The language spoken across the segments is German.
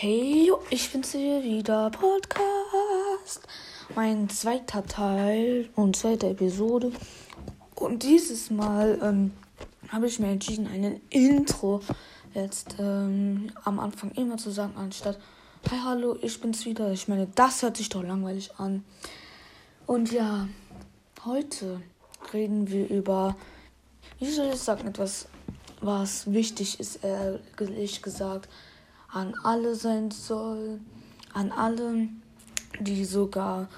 Hey, ich bin's hier wieder. Podcast. Mein zweiter Teil und zweite Episode. Und dieses Mal ähm, habe ich mir entschieden, einen Intro jetzt ähm, am Anfang immer zu sagen, anstatt Hi, hallo, ich bin's wieder. Ich meine, das hört sich doch langweilig an. Und ja, heute reden wir über, wie soll ich sagen, etwas, was wichtig ist, ehrlich gesagt an alle sein soll, an alle, die sogar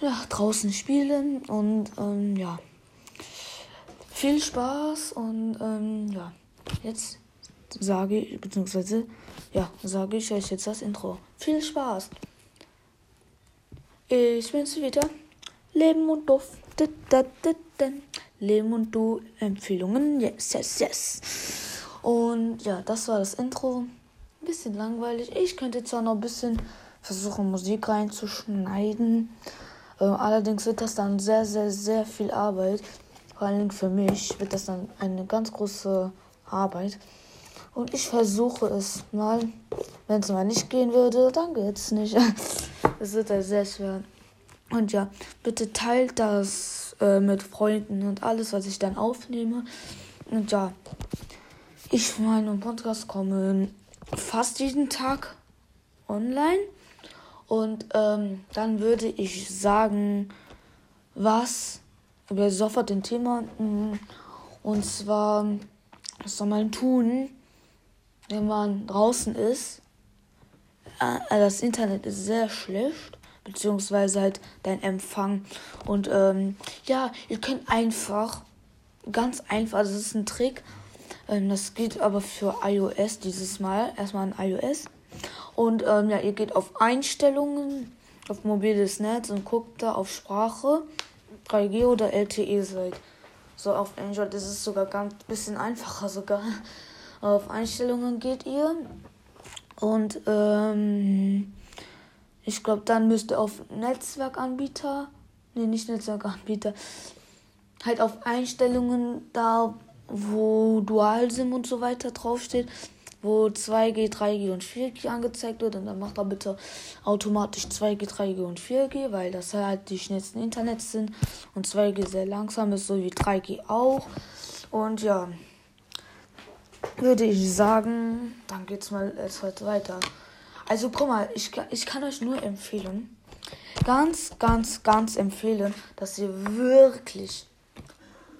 ja, draußen spielen und ähm, ja, viel Spaß und ähm, ja, jetzt sage ich, beziehungsweise ja, sage ich euch jetzt das Intro. Viel Spaß! Ich bin's wieder. Leben und Duft. Leben und Du Empfehlungen. Yes, yes, yes. Und ja, das war das Intro ein bisschen langweilig. Ich könnte zwar noch ein bisschen versuchen, Musik reinzuschneiden. Äh, allerdings wird das dann sehr, sehr, sehr viel Arbeit. Vor allem für mich wird das dann eine ganz große Arbeit. Und ich versuche es mal. Wenn es mal nicht gehen würde, dann geht es nicht. Es wird halt sehr schwer. Und ja, bitte teilt das äh, mit Freunden und alles, was ich dann aufnehme. Und ja, ich meine, Podcast kommen fast jeden Tag online. Und ähm, dann würde ich sagen, was wir sofort den Thema. Mm, und zwar, was soll man tun, wenn man draußen ist? Äh, das Internet ist sehr schlecht, beziehungsweise halt dein Empfang. Und ähm, ja, ihr könnt einfach, ganz einfach, das ist ein Trick, ähm, das geht aber für iOS dieses Mal. Erstmal an iOS. Und ähm, ja, ihr geht auf Einstellungen, auf mobiles Netz und guckt da auf Sprache, 3G oder LTE seid. So auf Android ist es sogar ganz bisschen einfacher sogar. Auf Einstellungen geht ihr und ähm, ich glaube, dann müsst ihr auf Netzwerkanbieter, nee, nicht Netzwerkanbieter, halt auf Einstellungen da, wo Dual-SIM und so weiter draufsteht, wo 2G, 3G und 4G angezeigt wird. Und dann macht er bitte automatisch 2G, 3G und 4G, weil das halt die schnellsten Internets sind. Und 2G sehr langsam ist, so wie 3G auch. Und ja, würde ich sagen, dann geht's mal etwas weiter. Also guck mal, ich, ich kann euch nur empfehlen, ganz, ganz, ganz empfehlen, dass ihr wirklich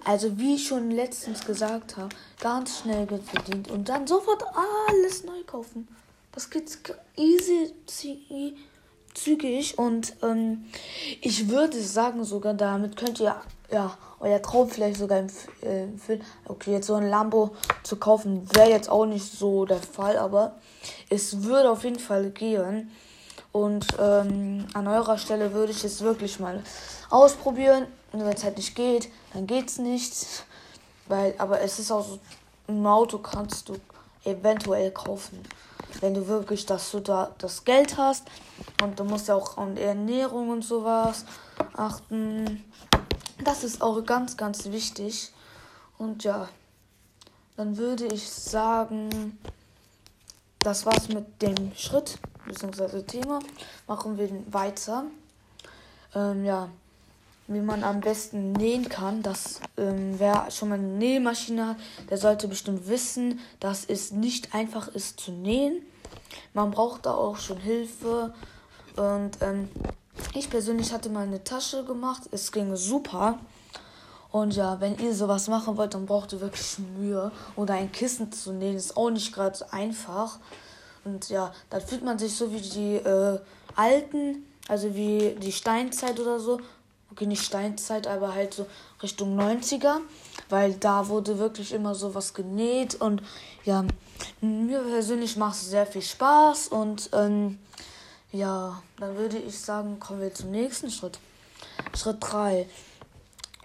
also wie ich schon letztens gesagt habe, ganz schnell Geld verdient und dann sofort alles neu kaufen. Das geht easy, zügig und ähm, ich würde sagen sogar, damit könnt ihr ja euer Traum vielleicht sogar empfehlen. Okay, jetzt so ein Lambo zu kaufen wäre jetzt auch nicht so der Fall, aber es würde auf jeden Fall gehen. Und ähm, an eurer Stelle würde ich es wirklich mal ausprobieren. Und wenn es halt nicht geht, dann geht's nicht. Weil, aber es ist auch so, ein Auto kannst du eventuell kaufen. Wenn du wirklich, dass du da das Geld hast. Und du musst ja auch an Ernährung und sowas achten. Das ist auch ganz, ganz wichtig. Und ja, dann würde ich sagen, das war's mit dem Schritt bzw. Thema. Machen wir weiter. Ähm, ja, wie man am besten nähen kann. Das ähm, wer schon mal eine Nähmaschine hat, der sollte bestimmt wissen, dass es nicht einfach ist zu nähen. Man braucht da auch schon Hilfe. Und ähm, ich persönlich hatte mal eine Tasche gemacht. Es ging super. Und ja, wenn ihr sowas machen wollt, dann braucht ihr wirklich Mühe. Oder ein Kissen zu nähen ist auch nicht gerade so einfach. Und ja, dann fühlt man sich so wie die äh, alten, also wie die Steinzeit oder so. Okay, nicht Steinzeit, aber halt so Richtung 90er. Weil da wurde wirklich immer sowas genäht. Und ja, mir persönlich macht es sehr viel Spaß. Und ähm, ja, dann würde ich sagen, kommen wir zum nächsten Schritt. Schritt 3.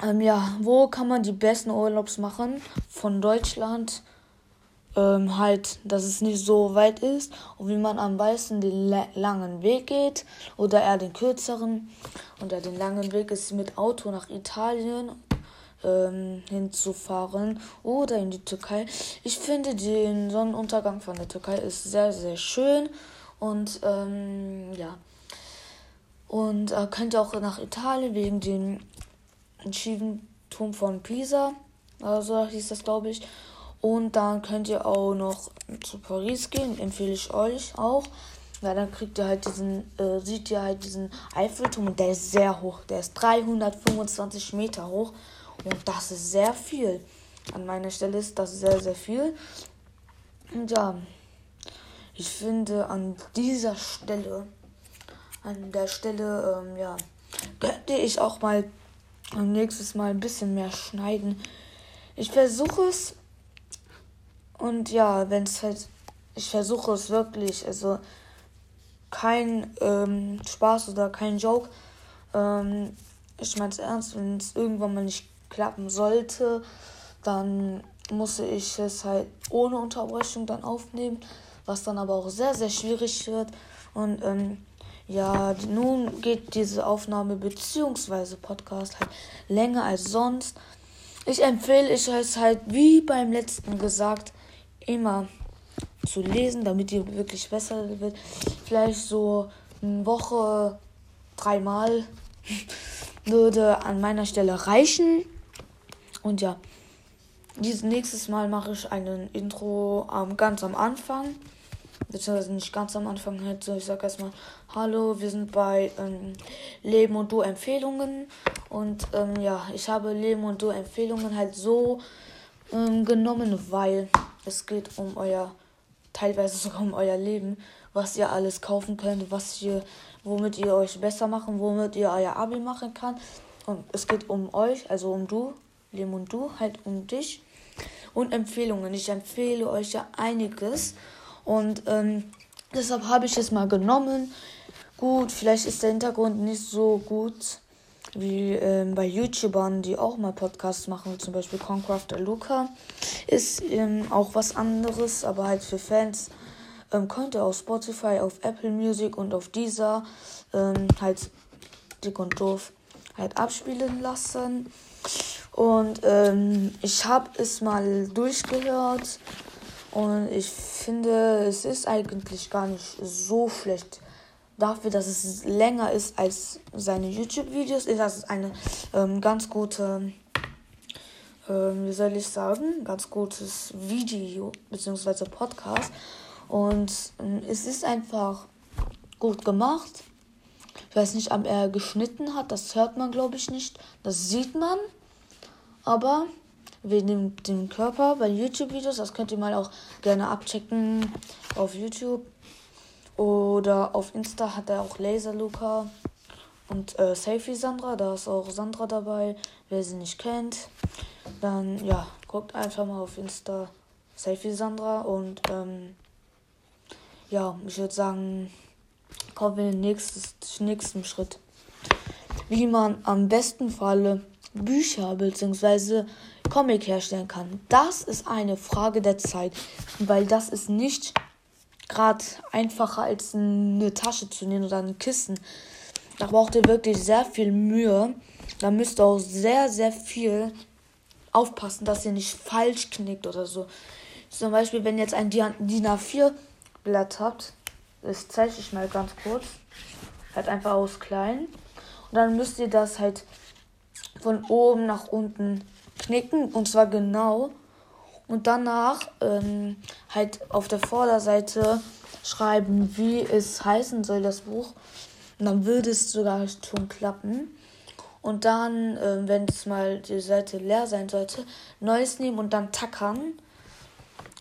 Ähm, ja, wo kann man die besten Urlaubs machen? Von Deutschland ähm, halt, dass es nicht so weit ist und wie man am besten den langen Weg geht oder eher den kürzeren. Und ja, den langen Weg ist mit Auto nach Italien ähm, hinzufahren oder in die Türkei. Ich finde den Sonnenuntergang von der Türkei ist sehr, sehr schön Und ähm, ja. Und äh, könnt ihr auch nach Italien wegen dem schiefen Turm von Pisa. Also hieß das, glaube ich. Und dann könnt ihr auch noch zu Paris gehen, empfehle ich euch auch. Ja, dann kriegt ihr halt diesen, äh, seht ihr halt diesen Eiffelturm und der ist sehr hoch. Der ist 325 Meter hoch und das ist sehr viel. An meiner Stelle ist das sehr, sehr viel. Und ja, ich finde an dieser Stelle, an der Stelle, ähm, ja, könnte ich auch mal nächstes Mal ein bisschen mehr schneiden. Ich versuche es und ja, wenn es halt, ich versuche es wirklich, also kein ähm, Spaß oder kein Joke. Ähm, ich meine es ernst, wenn es irgendwann mal nicht klappen sollte, dann muss ich es halt ohne Unterbrechung dann aufnehmen, was dann aber auch sehr, sehr schwierig wird. Und ähm, ja, nun geht diese Aufnahme bzw. Podcast halt länger als sonst. Ich empfehle ich es halt, wie beim letzten gesagt, immer zu lesen, damit ihr wirklich besser wird. Vielleicht so eine Woche dreimal würde an meiner Stelle reichen. Und ja, dieses nächstes Mal mache ich einen Intro ähm, ganz am Anfang. Beziehungsweise nicht ganz am Anfang halt so. Ich sage erstmal, hallo, wir sind bei ähm, Leben und Du Empfehlungen. Und ähm, ja, ich habe Leben und Du Empfehlungen halt so ähm, genommen, weil es geht um euer, teilweise sogar um euer Leben, was ihr alles kaufen könnt, was ihr, womit ihr euch besser machen, womit ihr euer Abi machen kann. Und es geht um euch, also um du, Leben und du, halt um dich. Und Empfehlungen. Ich empfehle euch ja einiges. Und ähm, deshalb habe ich es mal genommen. Gut, vielleicht ist der Hintergrund nicht so gut wie ähm, bei YouTubern, die auch mal Podcasts machen, zum Beispiel Concrafter Luca, ist ähm, auch was anderes, aber halt für Fans ähm, könnt ihr auf Spotify, auf Apple Music und auf dieser ähm, halt dick und doof halt abspielen lassen. Und ähm, ich habe es mal durchgehört und ich finde, es ist eigentlich gar nicht so schlecht dafür, dass es länger ist als seine YouTube-Videos, ist das eine ähm, ganz gute, ähm, wie soll ich sagen, ganz gutes Video bzw. Podcast. Und ähm, es ist einfach gut gemacht. Ich weiß nicht, ob er geschnitten hat, das hört man glaube ich nicht. Das sieht man. Aber wegen dem, dem Körper bei YouTube-Videos, das könnt ihr mal auch gerne abchecken auf YouTube. Oder auf Insta hat er auch Laser Luca und äh, Safety Sandra. Da ist auch Sandra dabei. Wer sie nicht kennt, dann ja, guckt einfach mal auf Insta Safety Sandra. Und ähm, ja, ich würde sagen, kommen wir in den nächsten, nächsten Schritt. Wie man am besten Falle Bücher bzw. Comic herstellen kann. Das ist eine Frage der Zeit, weil das ist nicht gerade einfacher als eine Tasche zu nehmen oder ein Kissen. Da braucht ihr wirklich sehr viel Mühe. Da müsst ihr auch sehr, sehr viel aufpassen, dass ihr nicht falsch knickt oder so. Zum Beispiel, wenn ihr jetzt ein DIN A4-Blatt habt, das zeige ich mal ganz kurz. Halt einfach aus klein. Und dann müsst ihr das halt von oben nach unten knicken. Und zwar genau und danach ähm, halt auf der Vorderseite schreiben, wie es heißen soll, das Buch. Und dann würde es sogar schon klappen. Und dann, äh, wenn es mal die Seite leer sein sollte, neues nehmen und dann tackern.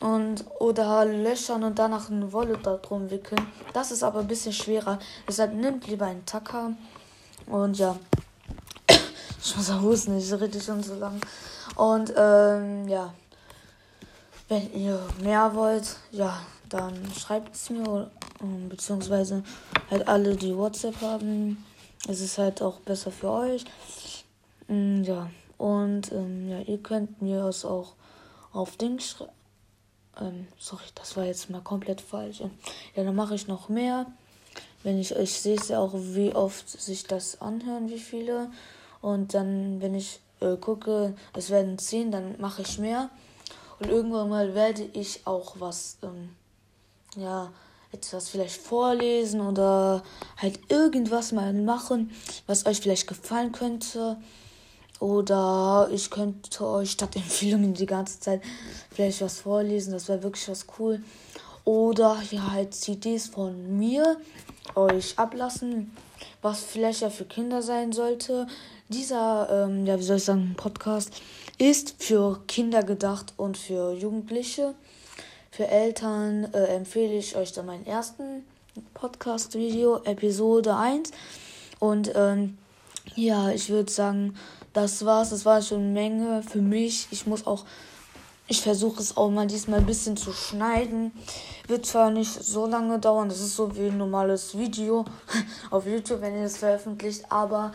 Und oder löchern und danach eine Wolle da drum wickeln. Das ist aber ein bisschen schwerer. Deshalb nimmt lieber einen Tacker. Und ja. ich muss auch husten, ich rede schon so lang. Und ähm, ja. Wenn ihr mehr wollt, ja, dann schreibt es mir, beziehungsweise halt alle, die WhatsApp haben. Es ist halt auch besser für euch. Mm, ja, und ähm, ja, ihr könnt mir das auch auf Ding schreiben. Ähm, sorry, das war jetzt mal komplett falsch. Ja, dann mache ich noch mehr. Wenn ich euch sehe, ja auch, wie oft sich das anhören, wie viele. Und dann, wenn ich äh, gucke, es werden zehn, dann mache ich mehr. Und irgendwann mal werde ich auch was, ähm, ja, etwas vielleicht vorlesen oder halt irgendwas mal machen, was euch vielleicht gefallen könnte. Oder ich könnte euch statt Empfehlungen die ganze Zeit vielleicht was vorlesen. Das wäre wirklich was cool. Oder ja, halt CDs von mir euch ablassen, was vielleicht ja für Kinder sein sollte. Dieser, ähm, ja, wie soll ich sagen, Podcast ist für Kinder gedacht und für Jugendliche. Für Eltern äh, empfehle ich euch dann meinen ersten Podcast-Video, Episode 1. Und ähm, ja, ich würde sagen, das war's. Das war schon eine Menge für mich. Ich muss auch, ich versuche es auch mal diesmal ein bisschen zu schneiden. Wird zwar nicht so lange dauern, das ist so wie ein normales Video auf YouTube, wenn ihr es veröffentlicht, aber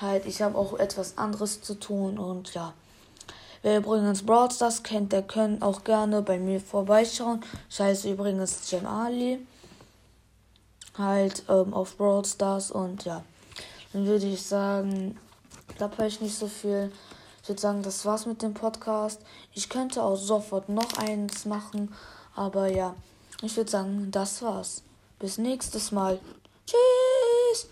halt, ich habe auch etwas anderes zu tun und ja. Wer übrigens Brawl Stars kennt, der kann auch gerne bei mir vorbeischauen. Ich heiße übrigens Jem Ali. Halt ähm, auf Brawl Stars und ja. Dann würde ich sagen, plapper ich nicht so viel. Ich würde sagen, das war's mit dem Podcast. Ich könnte auch sofort noch eins machen, aber ja, ich würde sagen, das war's. Bis nächstes Mal. Tschüss!